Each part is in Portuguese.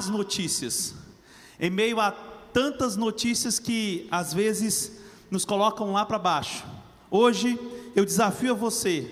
más notícias, em meio a tantas notícias que às vezes nos colocam lá para baixo. Hoje eu desafio a você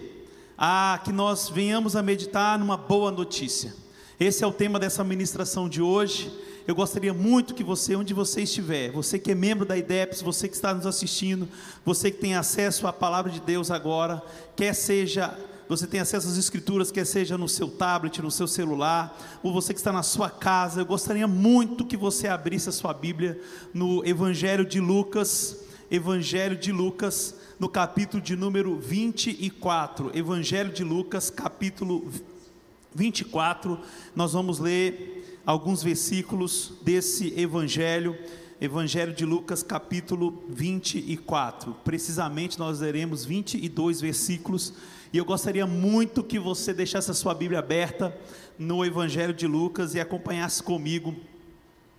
a que nós venhamos a meditar numa boa notícia. Esse é o tema dessa ministração de hoje. Eu gostaria muito que você, onde você estiver, você que é membro da IDEPS, você que está nos assistindo, você que tem acesso à palavra de Deus agora, quer seja você tem acesso às escrituras, quer seja no seu tablet, no seu celular, ou você que está na sua casa, eu gostaria muito que você abrisse a sua Bíblia no Evangelho de Lucas, Evangelho de Lucas, no capítulo de número 24. Evangelho de Lucas, capítulo 24. Nós vamos ler alguns versículos desse evangelho. Evangelho de Lucas, capítulo 24. Precisamente nós leremos 22 versículos. E eu gostaria muito que você deixasse a sua Bíblia aberta no Evangelho de Lucas e acompanhasse comigo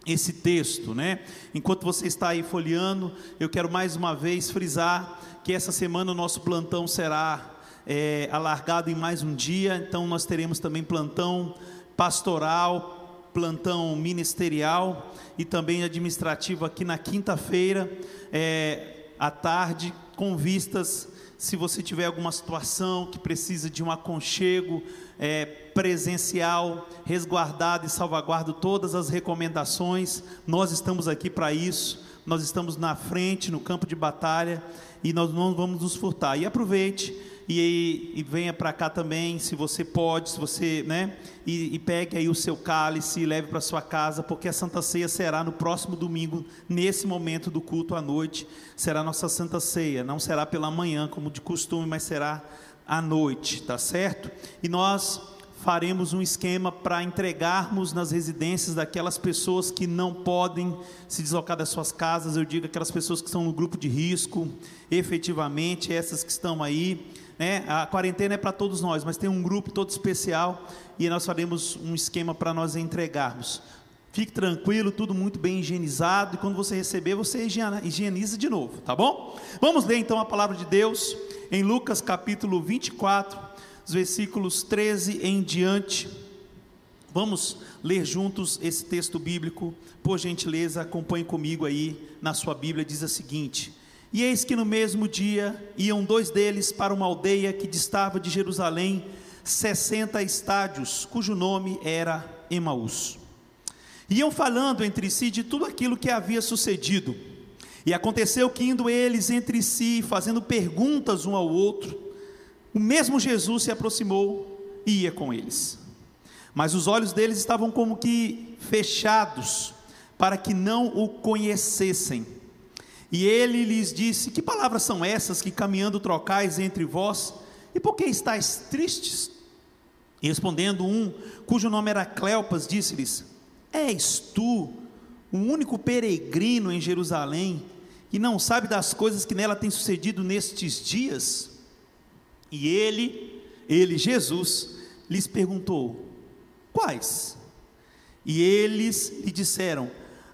esse texto, né? Enquanto você está aí folheando, eu quero mais uma vez frisar que essa semana o nosso plantão será é, alargado em mais um dia, então nós teremos também plantão pastoral, plantão ministerial e também administrativo aqui na quinta-feira, é, à tarde, com vistas se você tiver alguma situação que precisa de um aconchego é, presencial, resguardado e salvaguardo todas as recomendações, nós estamos aqui para isso, nós estamos na frente, no campo de batalha, e nós não vamos nos furtar. E aproveite e, e venha para cá também, se você pode, se você, né, e, e pegue aí o seu cálice e leve para sua casa, porque a Santa Ceia será no próximo domingo, nesse momento do culto à noite, será nossa Santa Ceia, não será pela manhã como de costume, mas será à noite, tá certo? E nós faremos um esquema para entregarmos nas residências daquelas pessoas que não podem se deslocar das suas casas, eu digo aquelas pessoas que estão no grupo de risco, efetivamente, essas que estão aí, né? A quarentena é para todos nós, mas tem um grupo todo especial e nós faremos um esquema para nós entregarmos. Fique tranquilo, tudo muito bem higienizado, e quando você receber, você higieniza de novo, tá bom? Vamos ler então a palavra de Deus em Lucas capítulo 24, os versículos 13 em diante. Vamos ler juntos esse texto bíblico, por gentileza, acompanhe comigo aí na sua Bíblia, diz a seguinte: e eis que no mesmo dia iam dois deles para uma aldeia que distava de Jerusalém sessenta estádios, cujo nome era Emaús. Iam falando entre si de tudo aquilo que havia sucedido. E aconteceu que, indo eles entre si, fazendo perguntas um ao outro, o mesmo Jesus se aproximou e ia com eles. Mas os olhos deles estavam como que fechados, para que não o conhecessem. E ele lhes disse: Que palavras são essas que caminhando trocais entre vós? E por que estáis tristes? E respondendo um, cujo nome era Cleopas, disse-lhes: És tu o único peregrino em Jerusalém e não sabe das coisas que nela têm sucedido nestes dias? E ele, ele, Jesus, lhes perguntou: Quais? E eles lhe disseram: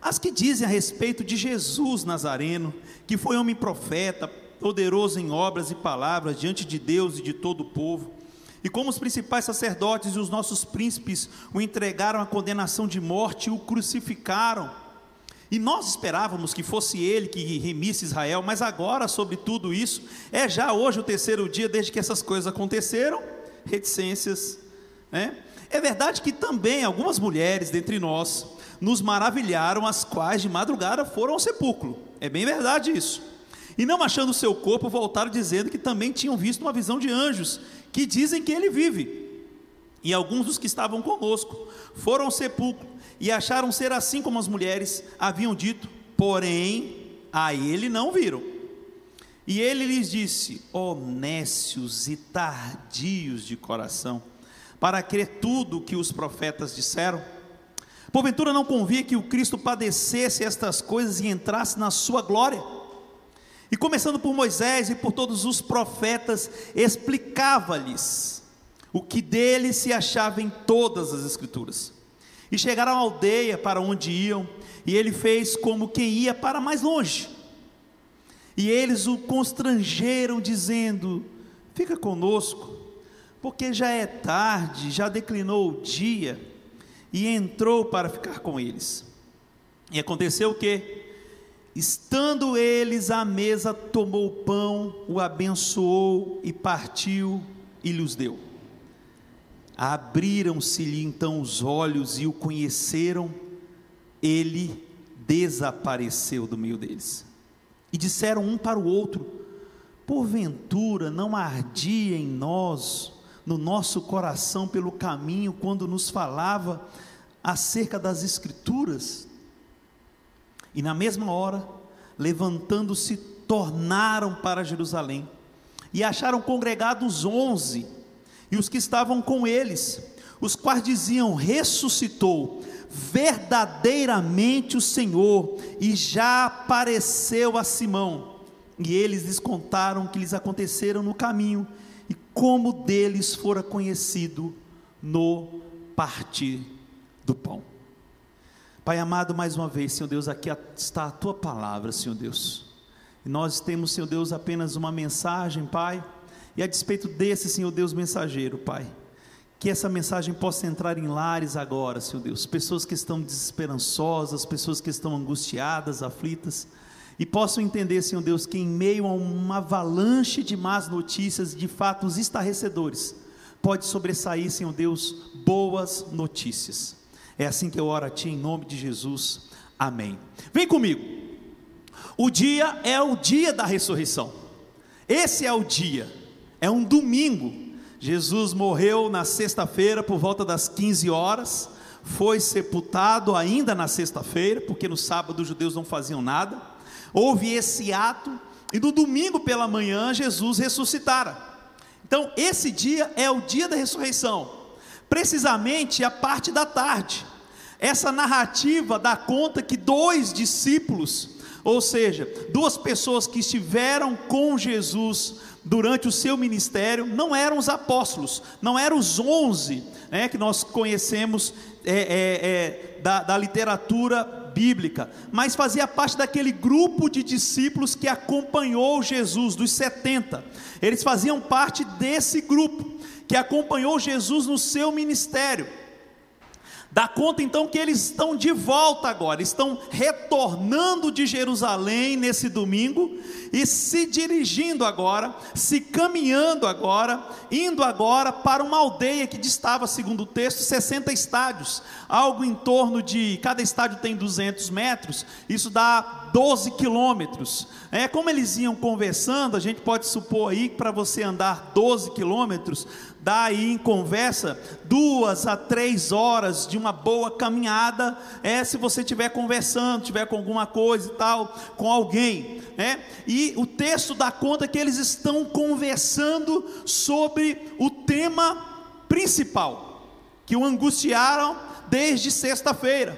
as que dizem a respeito de Jesus Nazareno, que foi homem profeta, poderoso em obras e palavras diante de Deus e de todo o povo, e como os principais sacerdotes e os nossos príncipes o entregaram à condenação de morte e o crucificaram. E nós esperávamos que fosse ele que remisse Israel, mas agora, sobre tudo isso, é já hoje o terceiro dia desde que essas coisas aconteceram, reticências, né? É verdade que também algumas mulheres dentre nós nos maravilharam, as quais de madrugada foram ao sepulcro. É bem verdade isso. E não achando o seu corpo, voltaram dizendo que também tinham visto uma visão de anjos, que dizem que ele vive. E alguns dos que estavam conosco foram ao sepulcro e acharam ser assim como as mulheres haviam dito, porém a ele não viram. E ele lhes disse: Honécios e tardios de coração, para crer tudo o que os profetas disseram. Porventura não convia que o Cristo padecesse estas coisas e entrasse na sua glória? E começando por Moisés e por todos os profetas, explicava-lhes o que dele se achava em todas as Escrituras. E chegaram à aldeia para onde iam, e ele fez como quem ia para mais longe. E eles o constrangeram, dizendo: Fica conosco, porque já é tarde, já declinou o dia e entrou para ficar com eles. E aconteceu o que? Estando eles à mesa, tomou o pão, o abençoou e partiu e lhes deu. Abriram-se-lhe então os olhos e o conheceram, ele desapareceu do meio deles. E disseram um para o outro: Porventura não ardia em nós, no nosso coração, pelo caminho, quando nos falava acerca das Escrituras? E na mesma hora, levantando-se, tornaram para Jerusalém e acharam congregados onze e os que estavam com eles, os quais diziam: ressuscitou verdadeiramente o Senhor e já apareceu a Simão. E eles lhes contaram o que lhes aconteceram no caminho e como deles fora conhecido no partir do pão. Pai amado, mais uma vez, Senhor Deus, aqui está a tua palavra, Senhor Deus. E nós temos, Senhor Deus, apenas uma mensagem, Pai. E a despeito desse, Senhor Deus, mensageiro, Pai, que essa mensagem possa entrar em lares agora, Senhor Deus. Pessoas que estão desesperançosas, pessoas que estão angustiadas, aflitas, e possam entender, Senhor Deus, que em meio a uma avalanche de más notícias, de fatos estarrecedores, pode sobressair, Senhor Deus, boas notícias. É assim que eu oro a Ti em nome de Jesus. Amém. Vem comigo. O dia é o dia da ressurreição. Esse é o dia. É um domingo. Jesus morreu na sexta-feira por volta das 15 horas. Foi sepultado ainda na sexta-feira, porque no sábado os judeus não faziam nada. Houve esse ato e no domingo pela manhã Jesus ressuscitara. Então, esse dia é o dia da ressurreição precisamente a parte da tarde. Essa narrativa dá conta que dois discípulos, ou seja, duas pessoas que estiveram com Jesus durante o seu ministério, não eram os apóstolos, não eram os onze né, que nós conhecemos é, é, é, da, da literatura bíblica, mas fazia parte daquele grupo de discípulos que acompanhou Jesus, dos 70. Eles faziam parte desse grupo que acompanhou Jesus no seu ministério. Dá conta então que eles estão de volta agora, estão retornando de Jerusalém nesse domingo e se dirigindo agora, se caminhando agora, indo agora para uma aldeia que distava, segundo o texto, 60 estádios, algo em torno de, cada estádio tem 200 metros, isso dá 12 quilômetros. É como eles iam conversando, a gente pode supor aí que para você andar 12 quilômetros, dá aí em conversa duas a três horas de uma boa caminhada, é se você estiver conversando, tiver com alguma coisa e tal, com alguém, né? E o texto dá conta que eles estão conversando sobre o tema principal que o angustiaram desde sexta-feira: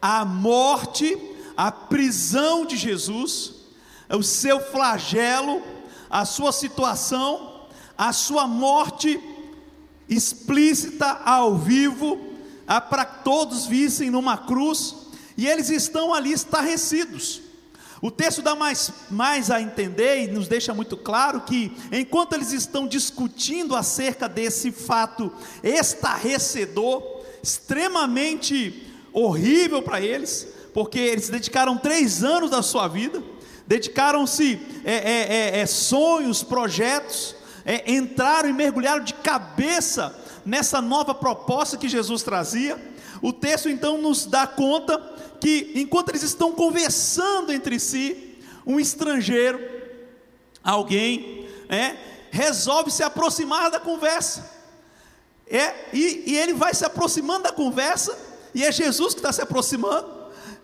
a morte, a prisão de Jesus, o seu flagelo, a sua situação, a sua morte explícita ao vivo, para que todos vissem numa cruz, e eles estão ali estarrecidos. O texto dá mais, mais a entender e nos deixa muito claro que, enquanto eles estão discutindo acerca desse fato estarrecedor, extremamente horrível para eles, porque eles dedicaram três anos da sua vida, dedicaram-se é, é, é, é sonhos, projetos, é, entraram e mergulharam de cabeça nessa nova proposta que Jesus trazia. O texto então nos dá conta que, enquanto eles estão conversando entre si, um estrangeiro, alguém, é, resolve se aproximar da conversa. É, e, e ele vai se aproximando da conversa, e é Jesus que está se aproximando.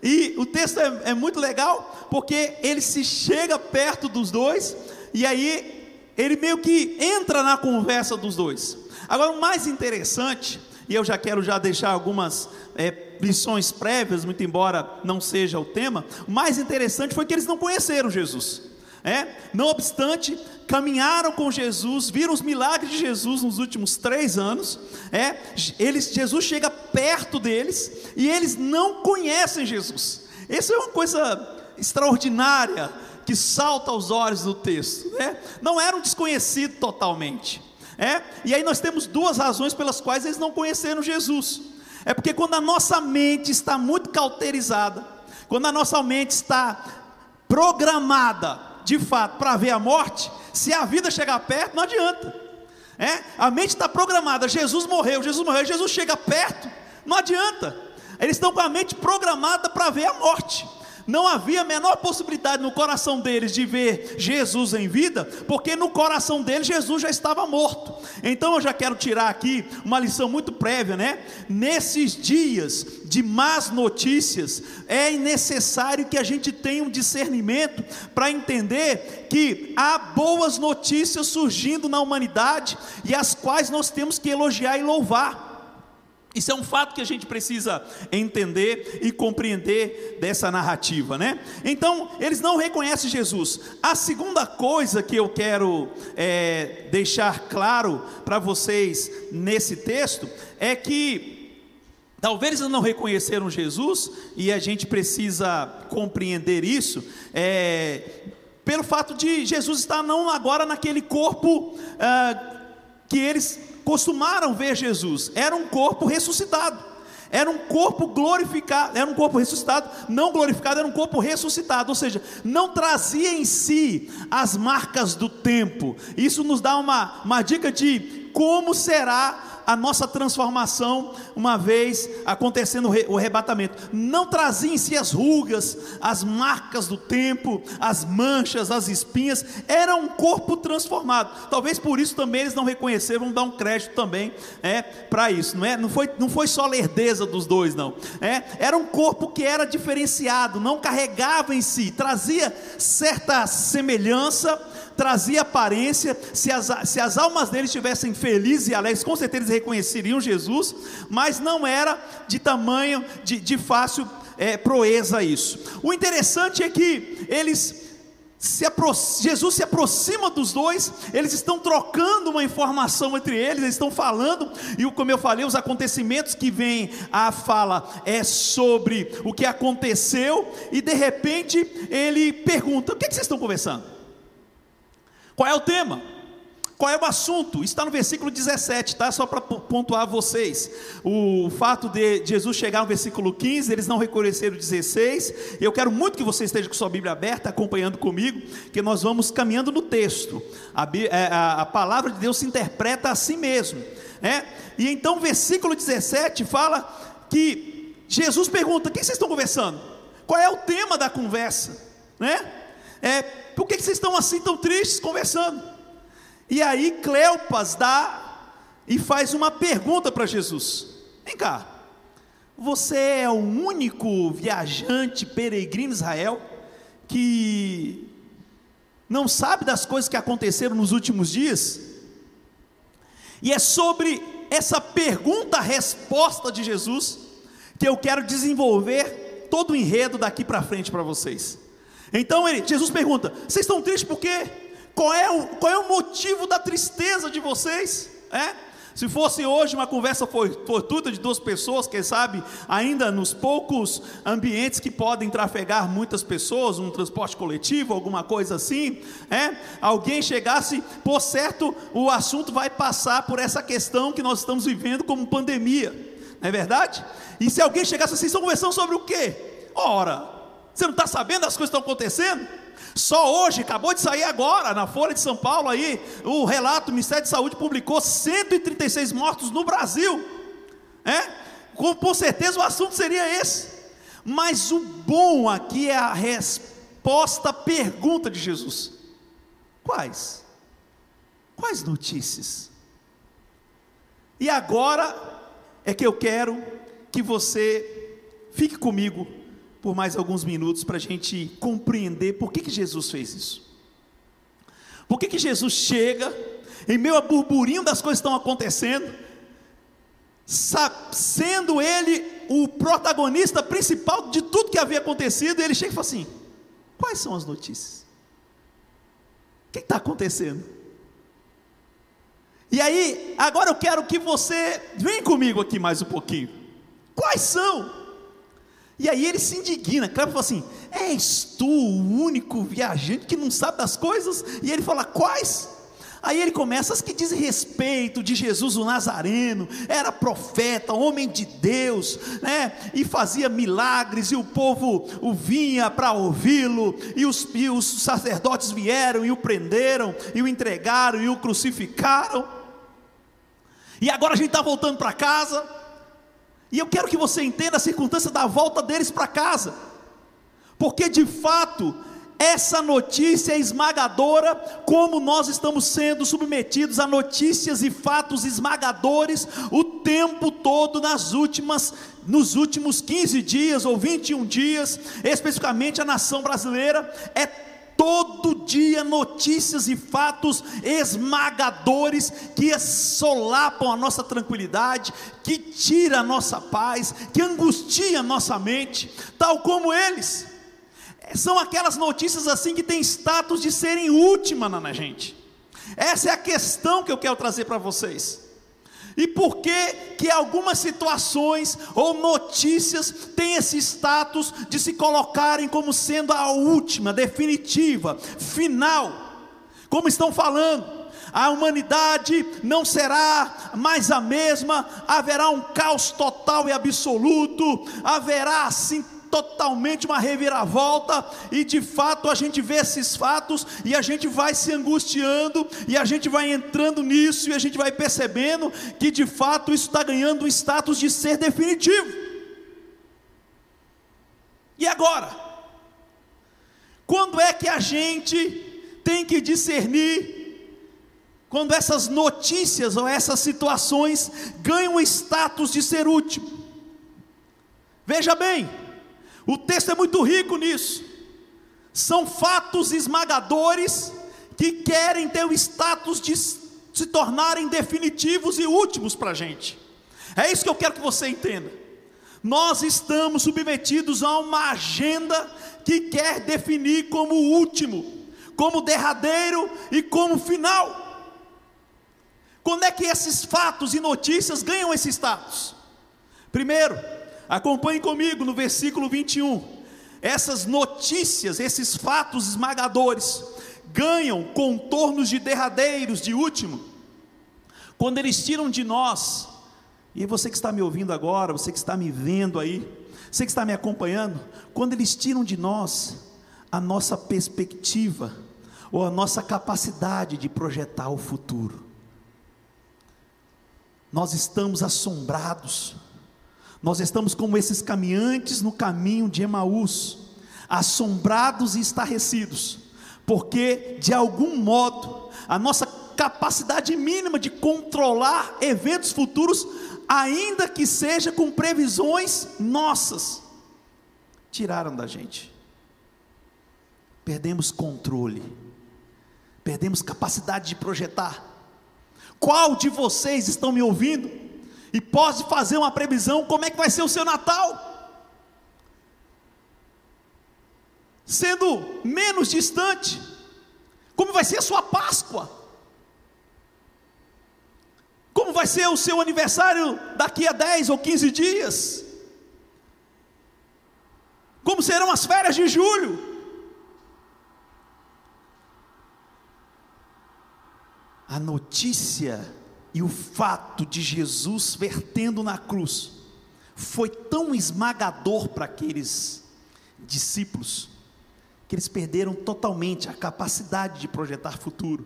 E o texto é, é muito legal, porque ele se chega perto dos dois, e aí ele meio que entra na conversa dos dois. Agora, o mais interessante, e eu já quero já deixar algumas é, lições prévias, muito embora não seja o tema, o mais interessante foi que eles não conheceram Jesus. É? Não obstante, caminharam com Jesus, viram os milagres de Jesus nos últimos três anos. É? Eles, Jesus chega perto deles e eles não conhecem Jesus. Isso é uma coisa extraordinária que salta aos olhos do texto, né? Não era um desconhecido totalmente, é? E aí nós temos duas razões pelas quais eles não conheceram Jesus. É porque quando a nossa mente está muito cauterizada, quando a nossa mente está programada, de fato, para ver a morte, se a vida chegar perto, não adianta. É? A mente está programada, Jesus morreu, Jesus morreu, Jesus chega perto, não adianta. Eles estão com a mente programada para ver a morte. Não havia a menor possibilidade no coração deles de ver Jesus em vida, porque no coração deles Jesus já estava morto. Então eu já quero tirar aqui uma lição muito prévia, né? Nesses dias de más notícias, é necessário que a gente tenha um discernimento para entender que há boas notícias surgindo na humanidade e as quais nós temos que elogiar e louvar. Isso é um fato que a gente precisa entender e compreender dessa narrativa, né? Então, eles não reconhecem Jesus. A segunda coisa que eu quero é, deixar claro para vocês nesse texto é que Talvez eles não reconheceram Jesus, e a gente precisa compreender isso, é, pelo fato de Jesus estar não agora naquele corpo ah, que eles costumaram ver Jesus, era um corpo ressuscitado. Era um corpo glorificado, era um corpo ressuscitado, não glorificado, era um corpo ressuscitado, ou seja, não trazia em si as marcas do tempo. Isso nos dá uma, uma dica de como será a nossa transformação, uma vez acontecendo o arrebatamento. Não trazia em si as rugas, as marcas do tempo, as manchas, as espinhas, era um corpo transformado. Talvez por isso também eles não reconheceram, vamos dar um crédito também é, para isso, não é? Não foi, não foi só lerdeza dos dois, não. É, era um corpo que era diferenciado, não carregava em si, trazia certa semelhança trazia aparência, se as, se as almas deles estivessem felizes e alegres, com certeza eles reconheceriam Jesus, mas não era de tamanho, de, de fácil é, proeza isso. O interessante é que eles se Jesus se aproxima dos dois, eles estão trocando uma informação entre eles, eles estão falando, e como eu falei, os acontecimentos que vêm à fala é sobre o que aconteceu, e de repente ele pergunta: o que, é que vocês estão conversando? Qual é o tema? Qual é o assunto? Está no versículo 17, tá? Só para pontuar vocês. O fato de Jesus chegar no versículo 15, eles não reconheceram o 16. Eu quero muito que você esteja com sua Bíblia aberta, acompanhando comigo, que nós vamos caminhando no texto. A, é, a, a palavra de Deus se interpreta a si mesmo. Né? E então, o versículo 17 fala que Jesus pergunta: o que vocês estão conversando? Qual é o tema da conversa? Né? É, por que vocês estão assim tão tristes conversando? E aí Cleopas dá e faz uma pergunta para Jesus: Vem cá, você é o único viajante peregrino Israel que não sabe das coisas que aconteceram nos últimos dias? E é sobre essa pergunta-resposta de Jesus que eu quero desenvolver todo o enredo daqui para frente para vocês. Então ele, Jesus pergunta: Vocês estão tristes por quê? Qual é, o, qual é o motivo da tristeza de vocês? É? Se fosse hoje uma conversa fortuita de duas pessoas, quem sabe, ainda nos poucos ambientes que podem trafegar muitas pessoas, um transporte coletivo, alguma coisa assim, é? alguém chegasse, por certo, o assunto vai passar por essa questão que nós estamos vivendo como pandemia, não é verdade? E se alguém chegasse, vocês estão conversando sobre o quê? Ora, você não está sabendo das coisas que estão acontecendo? Só hoje, acabou de sair agora, na Folha de São Paulo aí, o relato, o Ministério de Saúde publicou 136 mortos no Brasil. É? Com, com certeza o assunto seria esse. Mas o bom aqui é a resposta à pergunta de Jesus. Quais? Quais notícias? E agora é que eu quero que você fique comigo por mais alguns minutos para a gente compreender por que, que Jesus fez isso. Por que, que Jesus chega, em meio a burburinho das coisas que estão acontecendo, sendo ele o protagonista principal de tudo que havia acontecido, ele chega e fala assim: quais são as notícias? O que está acontecendo? E aí, agora eu quero que você vem comigo aqui mais um pouquinho. Quais são? E aí ele se indigna, Cleber fala assim: És tu o único viajante que não sabe das coisas? E ele fala: Quais? Aí ele começa as que dizem respeito de Jesus o Nazareno, era profeta, homem de Deus, né? E fazia milagres, e o povo o vinha para ouvi-lo, e os, e os sacerdotes vieram e o prenderam, e o entregaram e o crucificaram. E agora a gente está voltando para casa, e eu quero que você entenda a circunstância da volta deles para casa, porque de fato essa notícia é esmagadora, como nós estamos sendo submetidos a notícias e fatos esmagadores o tempo todo nas últimas nos últimos 15 dias ou 21 dias, especificamente a nação brasileira. É todo dia notícias e fatos esmagadores que solapam a nossa tranquilidade, que tira a nossa paz, que angustia a nossa mente, tal como eles são aquelas notícias assim que têm status de serem última na gente. Essa é a questão que eu quero trazer para vocês. E por que que algumas situações ou notícias têm esse status de se colocarem como sendo a última, definitiva, final? Como estão falando, a humanidade não será mais a mesma, haverá um caos total e absoluto, haverá assim totalmente uma reviravolta, e de fato a gente vê esses fatos e a gente vai se angustiando, e a gente vai entrando nisso, e a gente vai percebendo que de fato isso está ganhando o status de ser definitivo. E agora? Quando é que a gente tem que discernir quando essas notícias ou essas situações ganham o status de ser último? Veja bem, o texto é muito rico nisso. São fatos esmagadores que querem ter o status de se tornarem definitivos e últimos para a gente. É isso que eu quero que você entenda. Nós estamos submetidos a uma agenda que quer definir como último, como derradeiro e como final. Quando é que esses fatos e notícias ganham esse status? Primeiro, Acompanhe comigo no versículo 21. Essas notícias, esses fatos esmagadores, ganham contornos de derradeiros, de último, quando eles tiram de nós, e você que está me ouvindo agora, você que está me vendo aí, você que está me acompanhando, quando eles tiram de nós a nossa perspectiva, ou a nossa capacidade de projetar o futuro, nós estamos assombrados, nós estamos como esses caminhantes no caminho de Emaús, assombrados e estarrecidos, porque de algum modo a nossa capacidade mínima de controlar eventos futuros, ainda que seja com previsões nossas, tiraram da gente. Perdemos controle, perdemos capacidade de projetar. Qual de vocês estão me ouvindo? E pode fazer uma previsão como é que vai ser o seu Natal. Sendo menos distante, como vai ser a sua Páscoa? Como vai ser o seu aniversário daqui a 10 ou 15 dias? Como serão as férias de julho? A notícia e o fato de Jesus vertendo na cruz foi tão esmagador para aqueles discípulos que eles perderam totalmente a capacidade de projetar futuro.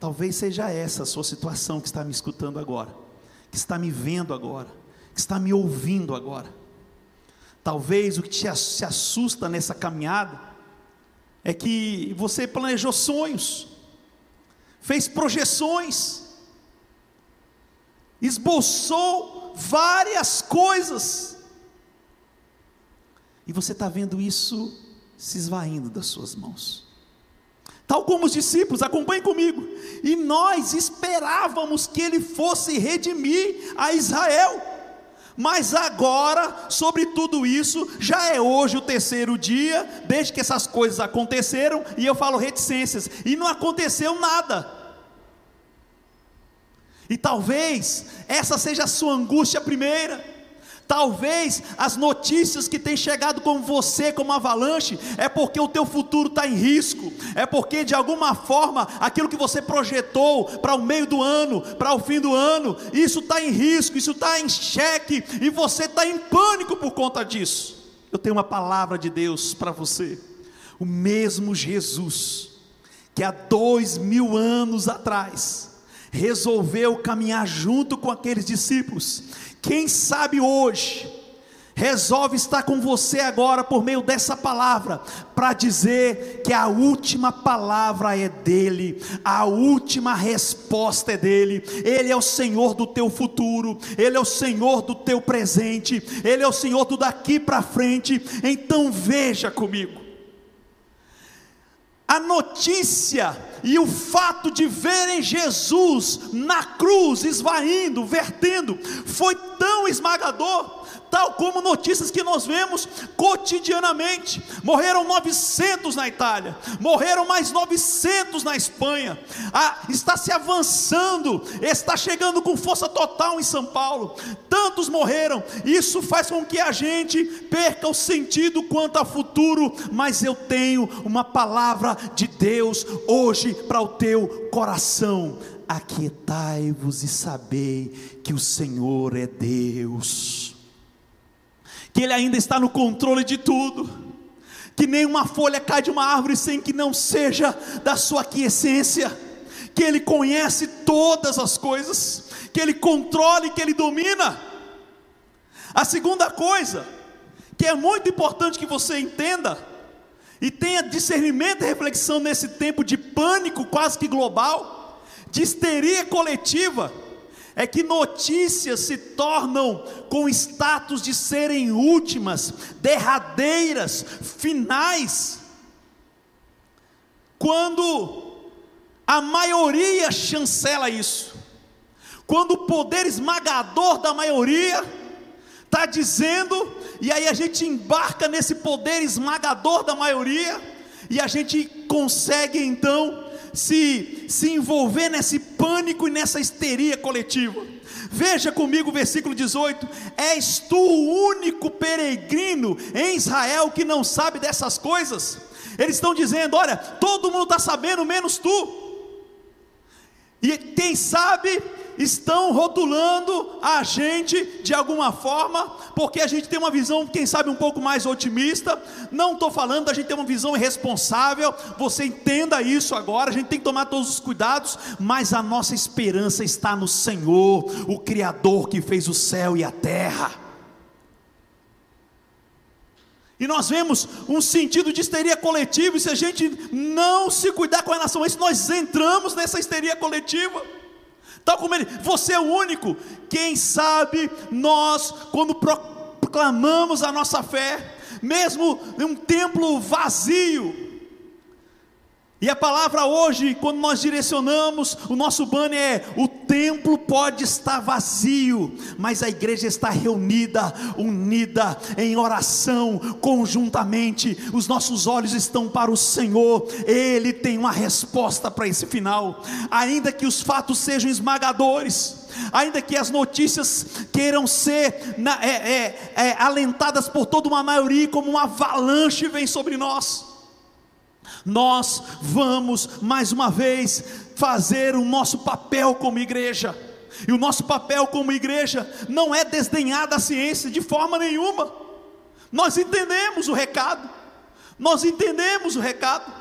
Talvez seja essa a sua situação que está me escutando agora, que está me vendo agora, que está me ouvindo agora. Talvez o que te se assusta nessa caminhada é que você planejou sonhos, fez projeções, esboçou várias coisas, e você está vendo isso se esvaindo das suas mãos. Tal como os discípulos, acompanhe comigo. E nós esperávamos que ele fosse redimir a Israel. Mas agora, sobre tudo isso, já é hoje o terceiro dia, desde que essas coisas aconteceram, e eu falo reticências, e não aconteceu nada. E talvez essa seja a sua angústia primeira. Talvez as notícias que têm chegado com você como avalanche é porque o teu futuro está em risco, é porque de alguma forma aquilo que você projetou para o meio do ano, para o fim do ano, isso está em risco, isso está em xeque e você está em pânico por conta disso. Eu tenho uma palavra de Deus para você, o mesmo Jesus que há dois mil anos atrás resolveu caminhar junto com aqueles discípulos quem sabe hoje, resolve estar com você agora por meio dessa palavra, para dizer que a última palavra é dele, a última resposta é dele. Ele é o Senhor do teu futuro, ele é o Senhor do teu presente, ele é o Senhor do daqui para frente. Então veja comigo. A notícia e o fato de verem Jesus na cruz, esvaindo, vertendo, foi tão esmagador tal como notícias que nós vemos cotidianamente. Morreram 900 na Itália, morreram mais 900 na Espanha. Ah, está se avançando, está chegando com força total em São Paulo. Tantos morreram, isso faz com que a gente perca o sentido quanto ao futuro, mas eu tenho uma palavra de Deus hoje para o teu coração. Aquietai-vos e sabei que o Senhor é Deus que Ele ainda está no controle de tudo, que nenhuma folha cai de uma árvore sem que não seja da sua aquiescência, que Ele conhece todas as coisas, que Ele controla e que Ele domina. A segunda coisa, que é muito importante que você entenda, e tenha discernimento e reflexão nesse tempo de pânico quase que global, de histeria coletiva, é que notícias se tornam com status de serem últimas, derradeiras, finais, quando a maioria chancela isso, quando o poder esmagador da maioria está dizendo, e aí a gente embarca nesse poder esmagador da maioria, e a gente consegue então se, se envolver nesse pânico e nessa histeria coletiva. Veja comigo o versículo 18: És tu o único peregrino em Israel que não sabe dessas coisas? Eles estão dizendo: olha, todo mundo está sabendo, menos tu. E quem sabe estão rotulando a gente de alguma forma, porque a gente tem uma visão, quem sabe, um pouco mais otimista. Não estou falando da gente ter uma visão irresponsável, você entenda isso agora. A gente tem que tomar todos os cuidados, mas a nossa esperança está no Senhor, o Criador que fez o céu e a terra. E nós vemos um sentido de histeria coletiva, e se a gente não se cuidar com relação a isso, nós entramos nessa histeria coletiva. Tal como ele, você é o único. Quem sabe nós, quando proclamamos a nossa fé, mesmo em um templo vazio, e a palavra hoje, quando nós direcionamos, o nosso banner é: o templo pode estar vazio, mas a igreja está reunida, unida, em oração, conjuntamente. Os nossos olhos estão para o Senhor, Ele tem uma resposta para esse final. Ainda que os fatos sejam esmagadores, ainda que as notícias queiram ser na, é, é, é, alentadas por toda uma maioria, como uma avalanche vem sobre nós nós vamos mais uma vez fazer o nosso papel como igreja. E o nosso papel como igreja não é desdenhar da ciência de forma nenhuma. Nós entendemos o recado. Nós entendemos o recado.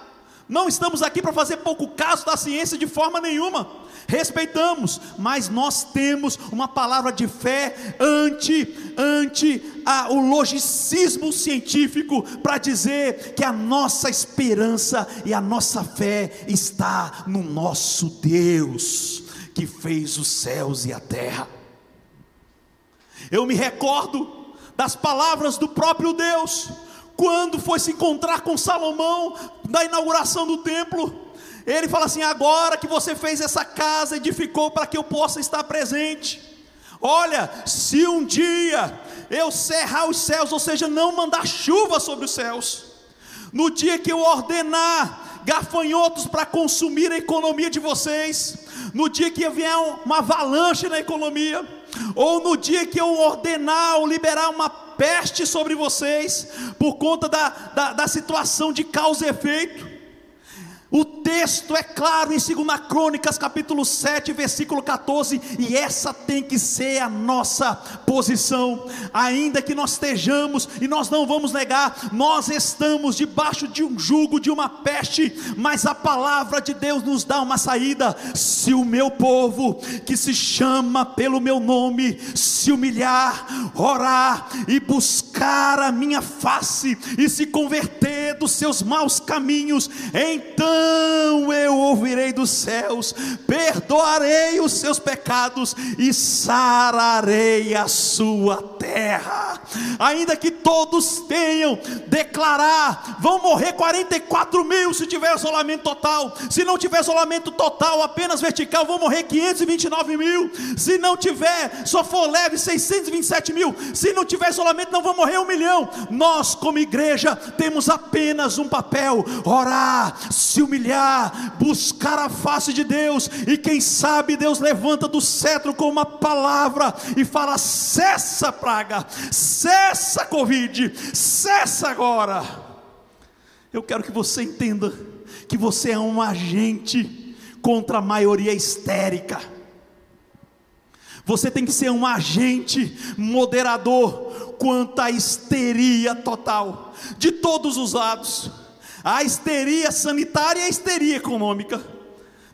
Não estamos aqui para fazer pouco caso da ciência de forma nenhuma respeitamos, mas nós temos uma palavra de fé ante, ante a, o logicismo científico para dizer que a nossa esperança e a nossa fé está no nosso Deus, que fez os céus e a terra. Eu me recordo das palavras do próprio Deus, quando foi se encontrar com Salomão na inauguração do templo. Ele fala assim: agora que você fez essa casa, edificou para que eu possa estar presente. Olha, se um dia eu cerrar os céus, ou seja, não mandar chuva sobre os céus, no dia que eu ordenar gafanhotos para consumir a economia de vocês, no dia que vier uma avalanche na economia, ou no dia que eu ordenar ou liberar uma peste sobre vocês, por conta da, da, da situação de causa e efeito. O texto é claro em 2 Crônicas, capítulo 7, versículo 14, e essa tem que ser a nossa posição, ainda que nós estejamos, e nós não vamos negar, nós estamos debaixo de um jugo, de uma peste, mas a palavra de Deus nos dá uma saída. Se o meu povo, que se chama pelo meu nome, se humilhar, orar e buscar a minha face, e se converter dos seus maus caminhos, então então eu ouvirei dos céus, perdoarei os seus pecados e sararei a sua terra. Ainda que todos tenham declarar, vão morrer 44 mil se tiver isolamento total. Se não tiver isolamento total, apenas vertical, vão morrer 529 mil. Se não tiver, só for leve, 627 mil. Se não tiver isolamento, não vão morrer um milhão. Nós, como igreja, temos apenas um papel: orar, se humilhar humilhar, buscar a face de Deus, e quem sabe Deus levanta do cetro com uma palavra e fala: cessa praga, cessa Covid, cessa agora. Eu quero que você entenda que você é um agente contra a maioria histérica. Você tem que ser um agente moderador quanto à histeria total, de todos os lados a histeria sanitária e a histeria econômica.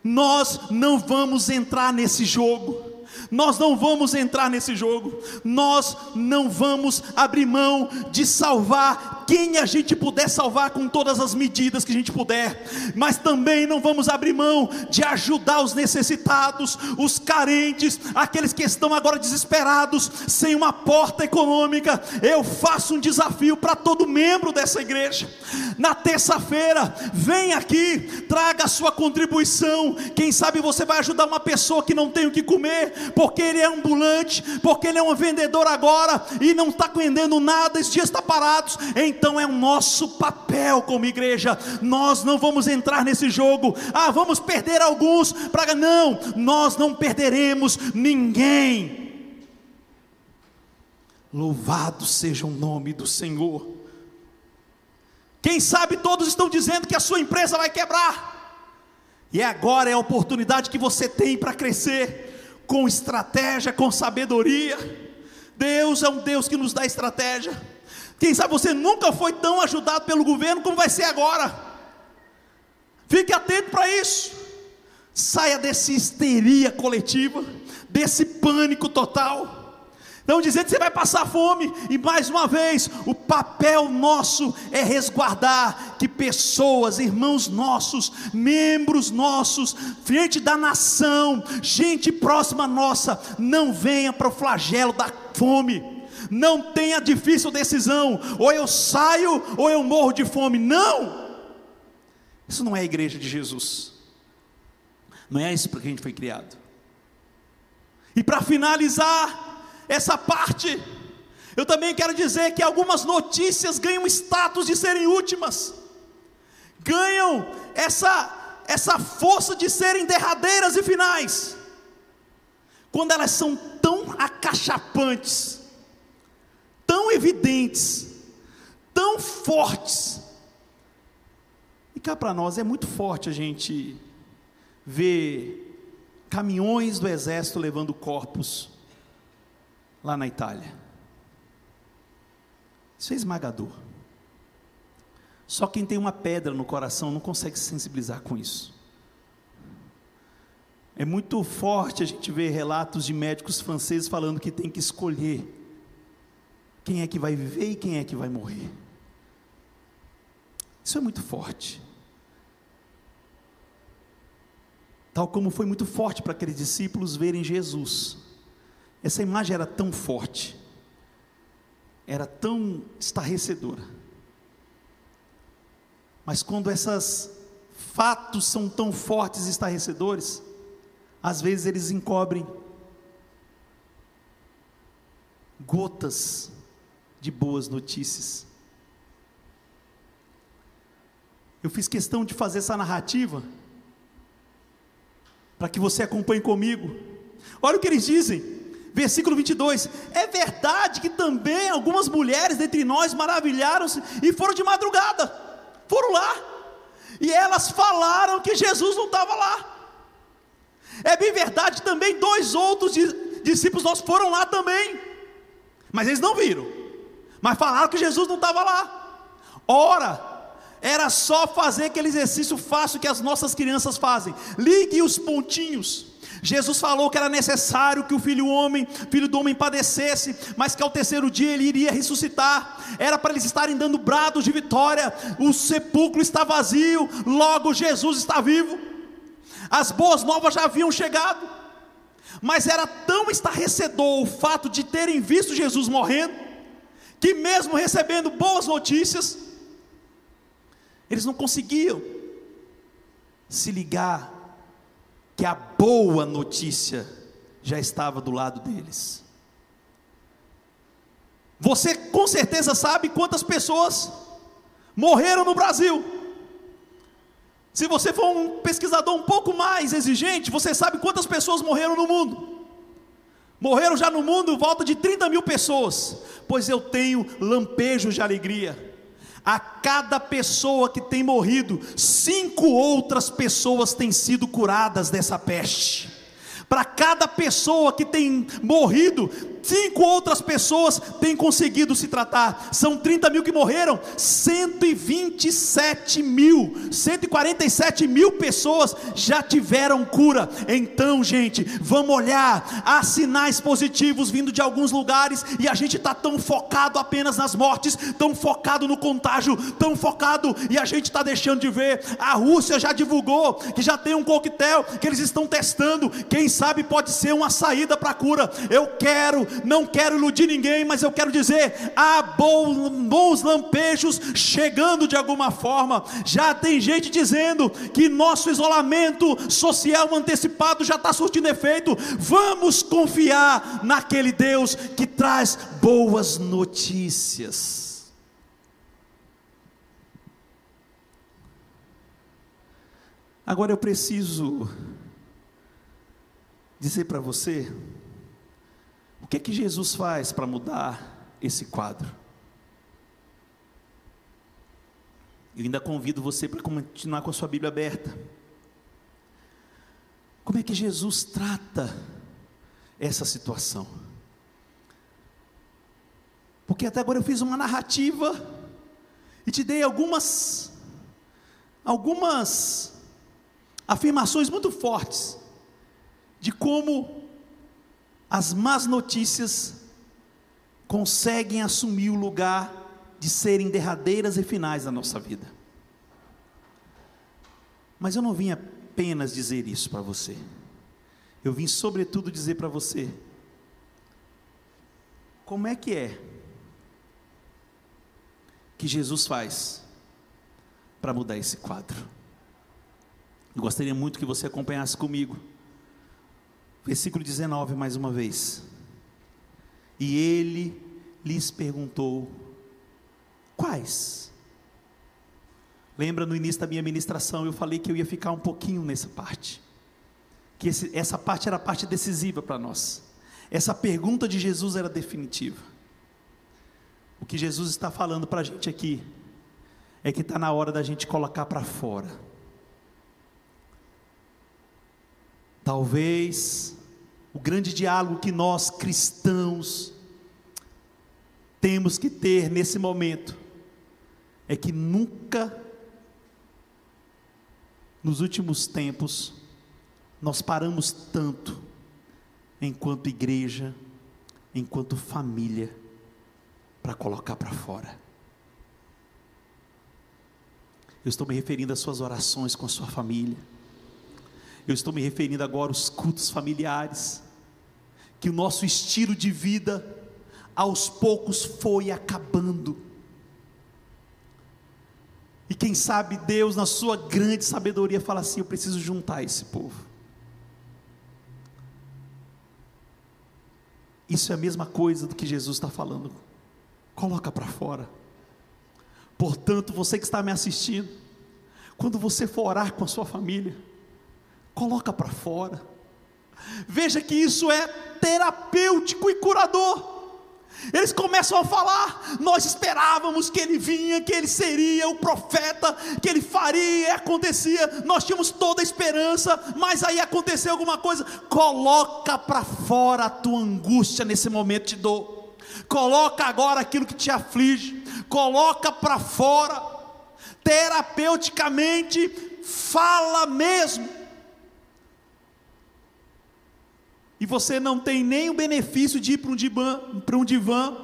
Nós não vamos entrar nesse jogo. Nós não vamos entrar nesse jogo. Nós não vamos abrir mão de salvar quem a gente puder salvar com todas as medidas que a gente puder, mas também não vamos abrir mão de ajudar os necessitados, os carentes, aqueles que estão agora desesperados, sem uma porta econômica. Eu faço um desafio para todo membro dessa igreja. Na terça-feira, vem aqui, traga a sua contribuição. Quem sabe você vai ajudar uma pessoa que não tem o que comer, porque ele é ambulante, porque ele é um vendedor agora e não está vendendo nada, esses dias está parados. Então então é o nosso papel como igreja. Nós não vamos entrar nesse jogo. Ah, vamos perder alguns para não, nós não perderemos ninguém. Louvado seja o nome do Senhor. Quem sabe todos estão dizendo que a sua empresa vai quebrar. E agora é a oportunidade que você tem para crescer com estratégia, com sabedoria. Deus é um Deus que nos dá estratégia. Quem sabe você nunca foi tão ajudado pelo governo como vai ser agora. Fique atento para isso. Saia dessa histeria coletiva, desse pânico total. Não dizendo que você vai passar fome, e mais uma vez, o papel nosso é resguardar que pessoas, irmãos nossos, membros nossos, frente da nação, gente próxima nossa, não venha para o flagelo da fome não tenha difícil decisão, ou eu saio ou eu morro de fome. Não! Isso não é a igreja de Jesus. Não é isso para que a gente foi criado. E para finalizar essa parte, eu também quero dizer que algumas notícias ganham status de serem últimas, ganham essa, essa força de serem derradeiras e finais, quando elas são tão acachapantes, tão evidentes, tão fortes. E cá para nós é muito forte a gente ver caminhões do exército levando corpos lá na Itália. Isso é esmagador. Só quem tem uma pedra no coração não consegue se sensibilizar com isso. É muito forte a gente ver relatos de médicos franceses falando que tem que escolher quem é que vai viver e quem é que vai morrer. Isso é muito forte. Tal como foi muito forte para aqueles discípulos verem Jesus. Essa imagem era tão forte, era tão estarrecedora. Mas quando esses fatos são tão fortes e estarrecedores, às vezes eles encobrem gotas de boas notícias. Eu fiz questão de fazer essa narrativa para que você acompanhe comigo. Olha o que eles dizem: Versículo 22. É verdade que também algumas mulheres dentre nós maravilharam-se e foram de madrugada. Foram lá. E elas falaram que Jesus não estava lá. É bem verdade também dois outros discípulos nossos foram lá também. Mas eles não viram. Mas falaram que Jesus não estava lá. Ora, era só fazer aquele exercício fácil que as nossas crianças fazem. Ligue os pontinhos. Jesus falou que era necessário que o filho homem, filho do homem padecesse, mas que ao terceiro dia ele iria ressuscitar. Era para eles estarem dando brados de vitória. O sepulcro está vazio, logo Jesus está vivo. As boas novas já haviam chegado. Mas era tão estarrecedor o fato de terem visto Jesus morrendo, que mesmo recebendo boas notícias, eles não conseguiam se ligar que a boa notícia já estava do lado deles. Você com certeza sabe quantas pessoas morreram no Brasil. Se você for um pesquisador um pouco mais exigente, você sabe quantas pessoas morreram no mundo. Morreram já no mundo volta de 30 mil pessoas, pois eu tenho lampejos de alegria a cada pessoa que tem morrido, cinco outras pessoas têm sido curadas dessa peste. Para cada pessoa que tem morrido, cinco outras pessoas têm conseguido se tratar. São 30 mil que morreram, 127 mil, 147 mil pessoas já tiveram cura. Então, gente, vamos olhar. Há sinais positivos vindo de alguns lugares e a gente está tão focado apenas nas mortes, tão focado no contágio, tão focado e a gente está deixando de ver. A Rússia já divulgou que já tem um coquetel que eles estão testando. Quem sabe pode ser uma saída para a cura. Eu quero não quero iludir ninguém, mas eu quero dizer: há bons lampejos chegando de alguma forma. Já tem gente dizendo que nosso isolamento social antecipado já está surtindo efeito. Vamos confiar naquele Deus que traz boas notícias. Agora eu preciso dizer para você que que Jesus faz para mudar esse quadro? Eu ainda convido você para continuar com a sua Bíblia aberta. Como é que Jesus trata essa situação? Porque até agora eu fiz uma narrativa e te dei algumas algumas afirmações muito fortes de como as más notícias conseguem assumir o lugar de serem derradeiras e finais da nossa vida. Mas eu não vim apenas dizer isso para você. Eu vim, sobretudo, dizer para você como é que é que Jesus faz para mudar esse quadro. Eu gostaria muito que você acompanhasse comigo Versículo 19, mais uma vez. E ele lhes perguntou: Quais? Lembra no início da minha ministração, eu falei que eu ia ficar um pouquinho nessa parte. Que esse, essa parte era a parte decisiva para nós. Essa pergunta de Jesus era definitiva. O que Jesus está falando para a gente aqui é que está na hora da gente colocar para fora Talvez o grande diálogo que nós cristãos temos que ter nesse momento é que nunca nos últimos tempos nós paramos tanto enquanto igreja, enquanto família para colocar para fora. Eu estou me referindo às suas orações com a sua família eu estou me referindo agora aos cultos familiares, que o nosso estilo de vida, aos poucos, foi acabando. E quem sabe Deus, na sua grande sabedoria, fala assim: eu preciso juntar esse povo. Isso é a mesma coisa do que Jesus está falando. Coloca para fora. Portanto, você que está me assistindo, quando você for orar com a sua família, coloca para fora. Veja que isso é terapêutico e curador. Eles começam a falar: nós esperávamos que ele vinha, que ele seria o profeta, que ele faria e acontecia. Nós tínhamos toda a esperança, mas aí aconteceu alguma coisa. Coloca para fora a tua angústia nesse momento de dor. Coloca agora aquilo que te aflige. Coloca para fora. Terapeuticamente, fala mesmo e você não tem nem o benefício de ir para um divã, para um divã,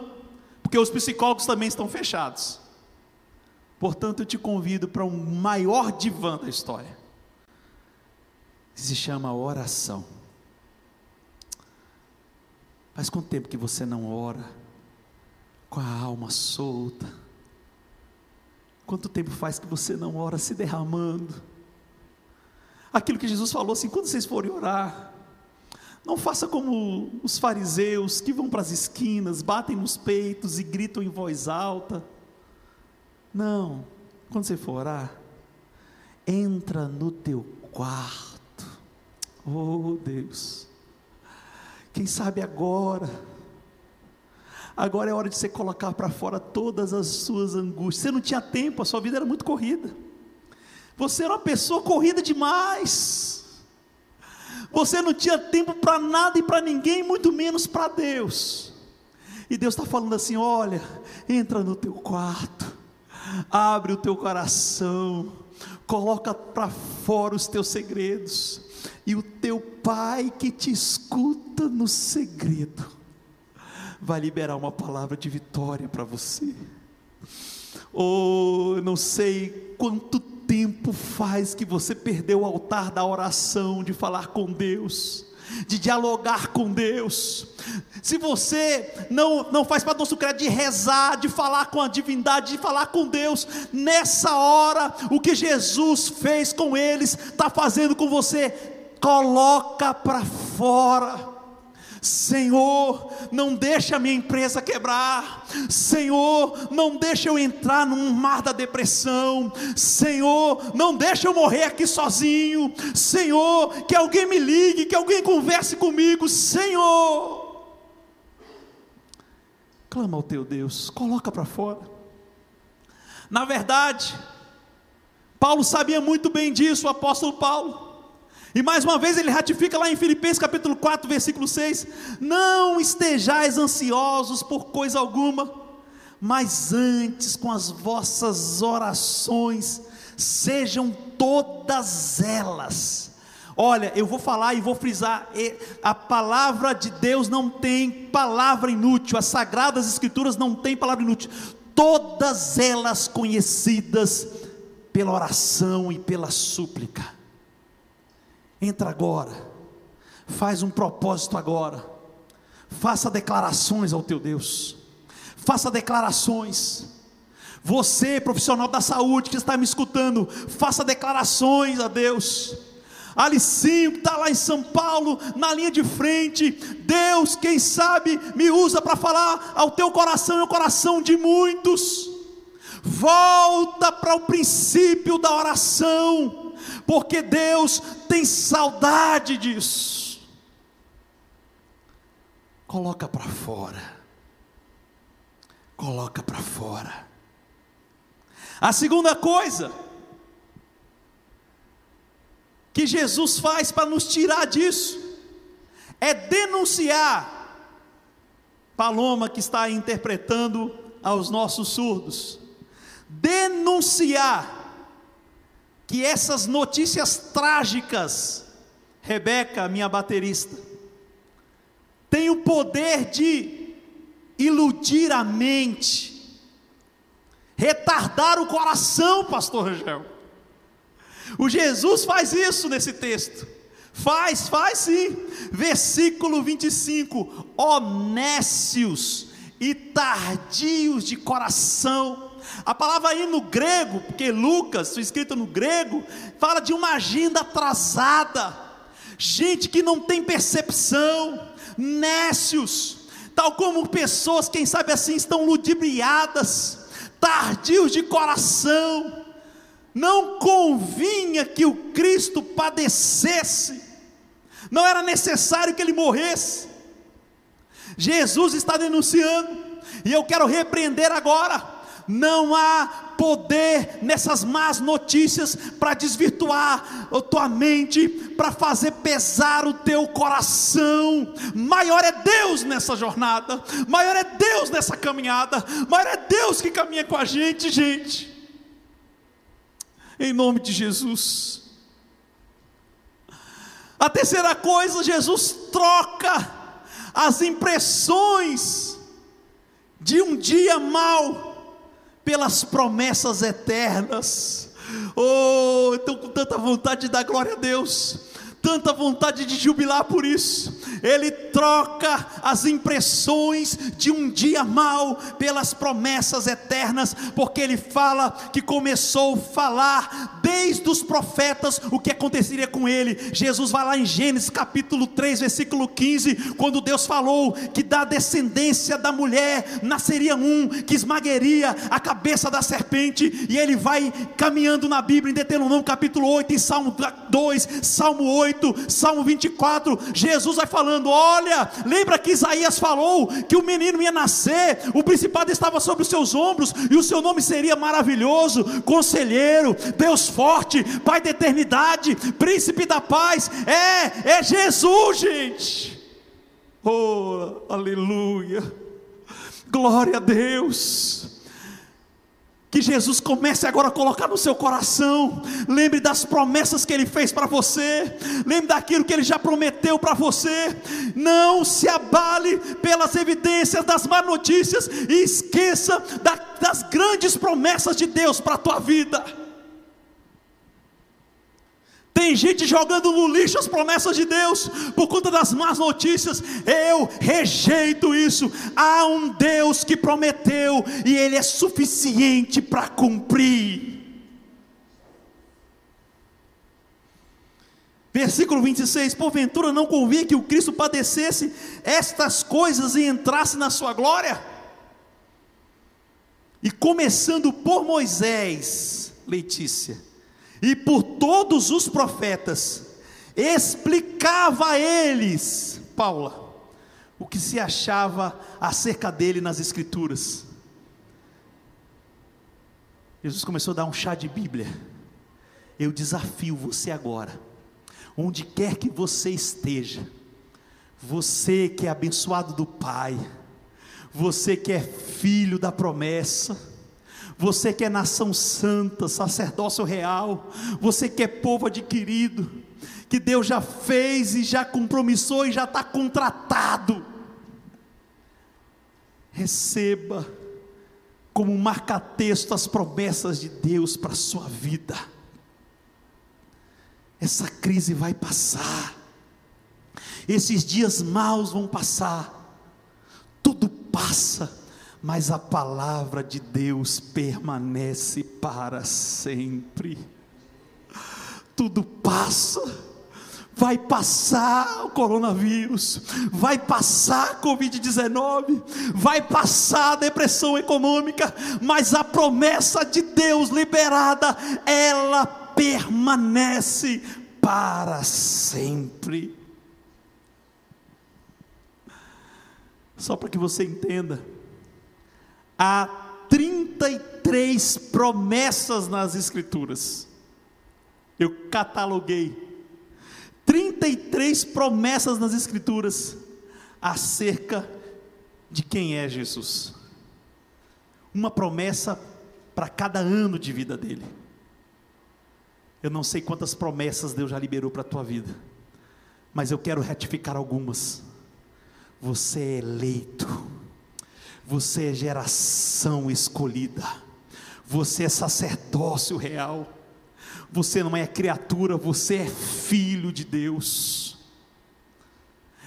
porque os psicólogos também estão fechados. Portanto, eu te convido para um maior divã da história. Se chama oração. Faz quanto tempo que você não ora com a alma solta? Quanto tempo faz que você não ora se derramando? Aquilo que Jesus falou assim: quando vocês forem orar, não faça como os fariseus que vão para as esquinas, batem nos peitos e gritam em voz alta. Não, quando você for orar, entra no teu quarto. Oh Deus, quem sabe agora, agora é hora de você colocar para fora todas as suas angústias. Você não tinha tempo, a sua vida era muito corrida. Você era uma pessoa corrida demais. Você não tinha tempo para nada e para ninguém, muito menos para Deus. E Deus está falando assim: olha, entra no teu quarto, abre o teu coração, coloca para fora os teus segredos, e o teu Pai que te escuta no segredo, vai liberar uma palavra de vitória para você. Oh, eu não sei quanto tempo faz que você perdeu o altar da oração, de falar com Deus, de dialogar com Deus? Se você não, não faz para nosso crédito de rezar, de falar com a divindade, de falar com Deus, nessa hora, o que Jesus fez com eles, está fazendo com você, coloca para fora Senhor, não deixa a minha empresa quebrar. Senhor, não deixa eu entrar num mar da depressão. Senhor, não deixa eu morrer aqui sozinho. Senhor, que alguém me ligue, que alguém converse comigo. Senhor, clama ao teu Deus, coloca para fora. Na verdade, Paulo sabia muito bem disso, o apóstolo Paulo. E mais uma vez ele ratifica lá em Filipenses capítulo 4, versículo 6: Não estejais ansiosos por coisa alguma, mas antes com as vossas orações, sejam todas elas. Olha, eu vou falar e vou frisar: a palavra de Deus não tem palavra inútil, as sagradas escrituras não têm palavra inútil, todas elas conhecidas pela oração e pela súplica. Entra agora, faz um propósito agora, faça declarações ao teu Deus, faça declarações. Você, profissional da saúde que está me escutando, faça declarações a Deus. Alicinho, que está lá em São Paulo, na linha de frente. Deus, quem sabe, me usa para falar ao teu coração e ao coração de muitos. Volta para o princípio da oração porque Deus tem saudade disso. Coloca para fora. Coloca para fora. A segunda coisa que Jesus faz para nos tirar disso é denunciar. Paloma que está interpretando aos nossos surdos. Denunciar que essas notícias trágicas, Rebeca, minha baterista, tem o poder de iludir a mente, retardar o coração, pastor Rangel. O Jesus faz isso nesse texto. Faz, faz sim. Versículo 25: honécios e tardios de coração a palavra aí no grego, porque Lucas, escrito no grego, fala de uma agenda atrasada, gente que não tem percepção, nécios, tal como pessoas, quem sabe assim, estão ludibriadas, tardios de coração, não convinha que o Cristo padecesse, não era necessário que ele morresse, Jesus está denunciando, e eu quero repreender agora. Não há poder nessas más notícias para desvirtuar a tua mente, para fazer pesar o teu coração. Maior é Deus nessa jornada, maior é Deus nessa caminhada, maior é Deus que caminha com a gente, gente. Em nome de Jesus. A terceira coisa, Jesus troca as impressões de um dia mau pelas promessas eternas. Oh, estou com tanta vontade de dar glória a Deus tanta vontade de jubilar por isso. Ele troca as impressões de um dia mau pelas promessas eternas, porque ele fala que começou a falar desde os profetas o que aconteceria com ele. Jesus vai lá em Gênesis capítulo 3, versículo 15, quando Deus falou que da descendência da mulher nasceria um que esmagueria a cabeça da serpente, e ele vai caminhando na Bíblia em Deuteronômio capítulo 8, em Salmo 2, Salmo 8 28, Salmo 24, Jesus vai falando: Olha, lembra que Isaías falou que o menino ia nascer, o principado estava sobre os seus ombros, e o seu nome seria maravilhoso, conselheiro, Deus forte, Pai da eternidade, príncipe da paz. É, é Jesus, gente. Oh, aleluia. Glória a Deus. Que Jesus comece agora a colocar no seu coração. Lembre das promessas que Ele fez para você. Lembre daquilo que Ele já prometeu para você. Não se abale pelas evidências das más notícias e esqueça da, das grandes promessas de Deus para a tua vida. Tem gente jogando no lixo as promessas de Deus por conta das más notícias. Eu rejeito isso. Há um Deus que prometeu e Ele é suficiente para cumprir. Versículo 26: Porventura não convinha que o Cristo padecesse estas coisas e entrasse na sua glória? E começando por Moisés, Letícia e por todos os profetas, explicava a eles, Paula, o que se achava acerca dele nas Escrituras. Jesus começou a dar um chá de Bíblia. Eu desafio você agora, onde quer que você esteja, você que é abençoado do Pai, você que é filho da promessa, você que é nação santa, sacerdócio real, você que é povo adquirido, que Deus já fez e já compromissou e já está contratado. Receba como marca-texto as promessas de Deus para a sua vida. Essa crise vai passar, esses dias maus vão passar, tudo passa mas a palavra de Deus permanece para sempre. Tudo passa, vai passar o coronavírus, vai passar a Covid-19, vai passar a depressão econômica, mas a promessa de Deus liberada, ela permanece para sempre. Só para que você entenda, há 33 promessas nas Escrituras. Eu cataloguei 33 promessas nas Escrituras acerca de quem é Jesus. Uma promessa para cada ano de vida dele. Eu não sei quantas promessas Deus já liberou para a tua vida, mas eu quero retificar algumas. Você é eleito você é geração escolhida. Você é sacerdócio real. Você não é criatura, você é filho de Deus.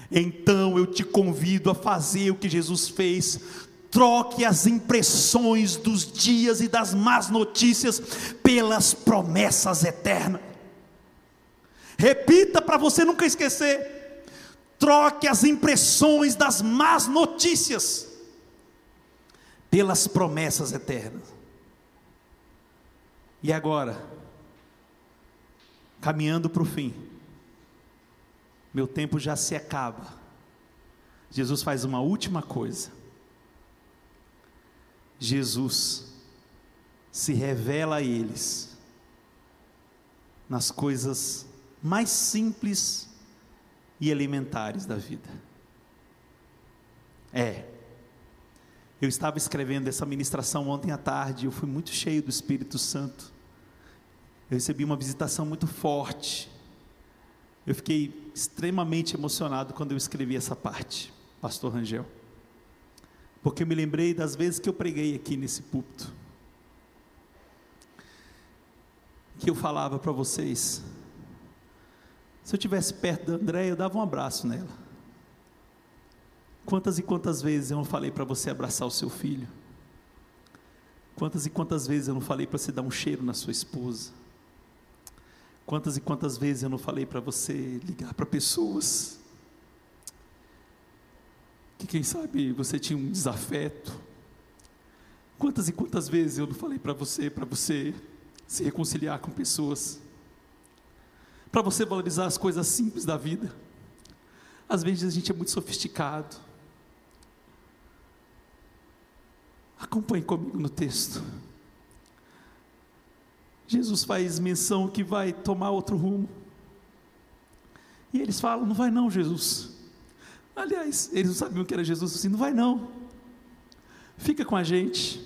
Então eu te convido a fazer o que Jesus fez. Troque as impressões dos dias e das más notícias pelas promessas eternas. Repita para você nunca esquecer. Troque as impressões das más notícias pelas promessas eternas. E agora, caminhando para o fim, meu tempo já se acaba, Jesus faz uma última coisa. Jesus se revela a eles nas coisas mais simples e elementares da vida. É. Eu estava escrevendo essa ministração ontem à tarde, eu fui muito cheio do Espírito Santo. Eu recebi uma visitação muito forte. Eu fiquei extremamente emocionado quando eu escrevi essa parte, Pastor Rangel. Porque eu me lembrei das vezes que eu preguei aqui nesse púlpito. Que eu falava para vocês. Se eu tivesse perto da Andréia, eu dava um abraço nela. Quantas e quantas vezes eu não falei para você abraçar o seu filho? Quantas e quantas vezes eu não falei para você dar um cheiro na sua esposa? Quantas e quantas vezes eu não falei para você ligar para pessoas que quem sabe você tinha um desafeto? Quantas e quantas vezes eu não falei para você, para você se reconciliar com pessoas? Para você valorizar as coisas simples da vida? Às vezes a gente é muito sofisticado. Acompanhe comigo no texto. Jesus faz menção que vai tomar outro rumo. E eles falam: Não vai, não, Jesus. Aliás, eles não sabiam que era Jesus assim: Não vai, não. Fica com a gente.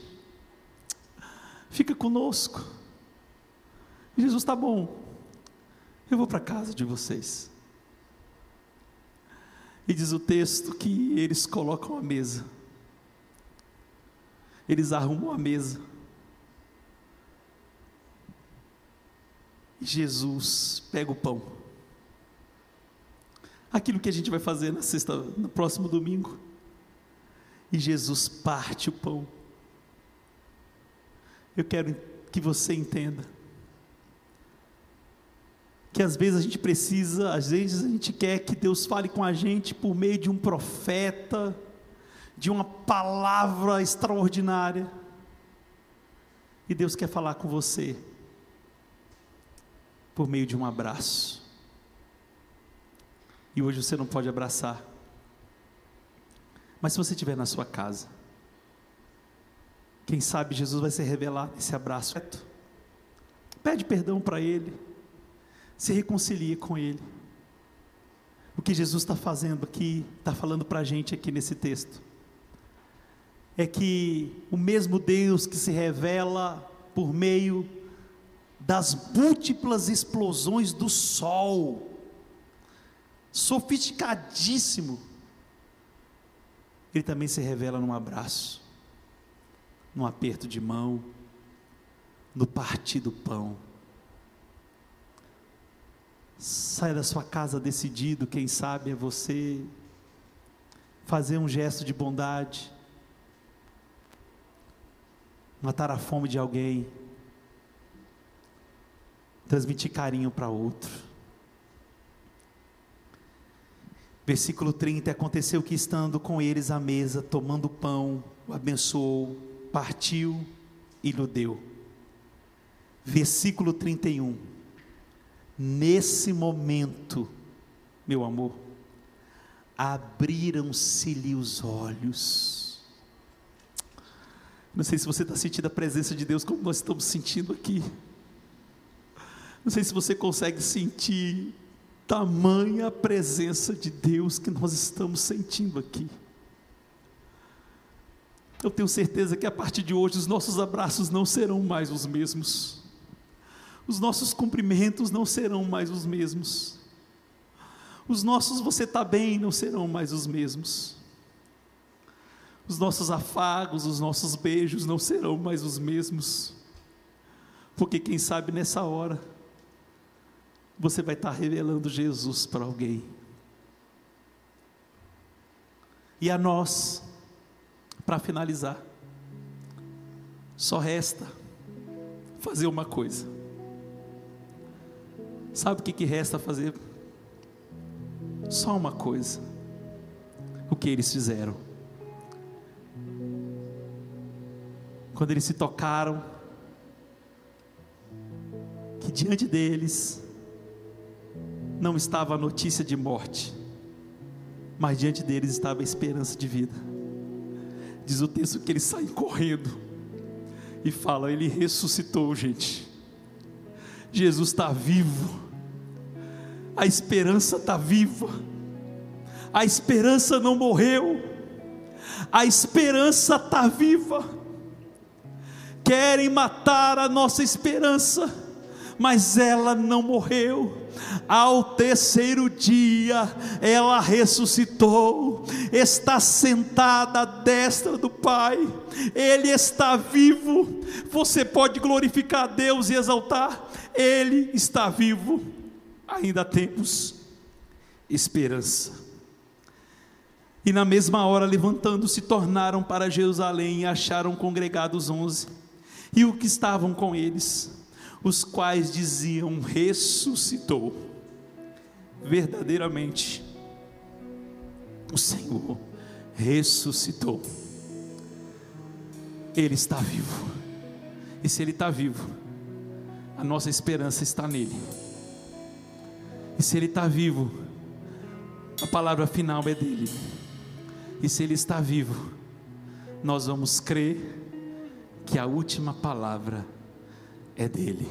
Fica conosco. Jesus está bom. Eu vou para casa de vocês. E diz o texto que eles colocam a mesa eles arrumam a mesa. E Jesus pega o pão. Aquilo que a gente vai fazer na sexta, no próximo domingo. E Jesus parte o pão. Eu quero que você entenda que às vezes a gente precisa, às vezes a gente quer que Deus fale com a gente por meio de um profeta, de uma palavra extraordinária. E Deus quer falar com você por meio de um abraço. E hoje você não pode abraçar. Mas se você estiver na sua casa, quem sabe Jesus vai se revelar nesse abraço. Pede perdão para Ele, se reconcilie com Ele. O que Jesus está fazendo aqui, está falando para a gente aqui nesse texto é que o mesmo Deus que se revela por meio das múltiplas explosões do sol, sofisticadíssimo, ele também se revela num abraço, num aperto de mão, no partir do pão. Saia da sua casa decidido, quem sabe é você fazer um gesto de bondade, matar a fome de alguém, transmitir carinho para outro. Versículo 30: Aconteceu que estando com eles à mesa, tomando pão, o abençoou, partiu e lhe deu. Versículo 31. Nesse momento, meu amor, abriram-se-lhe os olhos não sei se você está sentindo a presença de Deus como nós estamos sentindo aqui. Não sei se você consegue sentir tamanha presença de Deus que nós estamos sentindo aqui. Eu tenho certeza que a partir de hoje os nossos abraços não serão mais os mesmos. Os nossos cumprimentos não serão mais os mesmos. Os nossos você está bem não serão mais os mesmos. Os nossos afagos, os nossos beijos não serão mais os mesmos. Porque quem sabe nessa hora você vai estar revelando Jesus para alguém. E a nós, para finalizar, só resta fazer uma coisa. Sabe o que, que resta fazer? Só uma coisa. O que eles fizeram. Quando eles se tocaram, que diante deles não estava a notícia de morte, mas diante deles estava a esperança de vida. Diz o texto que eles saem correndo e falam: Ele ressuscitou, gente. Jesus está vivo, a esperança está viva, a esperança não morreu, a esperança está viva. Querem matar a nossa esperança, mas ela não morreu. Ao terceiro dia, ela ressuscitou, está sentada à destra do Pai, Ele está vivo. Você pode glorificar a Deus e exaltar, Ele está vivo. Ainda temos esperança. E na mesma hora, levantando-se, tornaram para Jerusalém e acharam congregados onze, e o que estavam com eles os quais diziam: ressuscitou. Verdadeiramente, o Senhor ressuscitou. Ele está vivo. E se Ele está vivo, a nossa esperança está nele. E se Ele está vivo, a palavra final é dele. E se Ele está vivo, nós vamos crer que a última palavra é dele.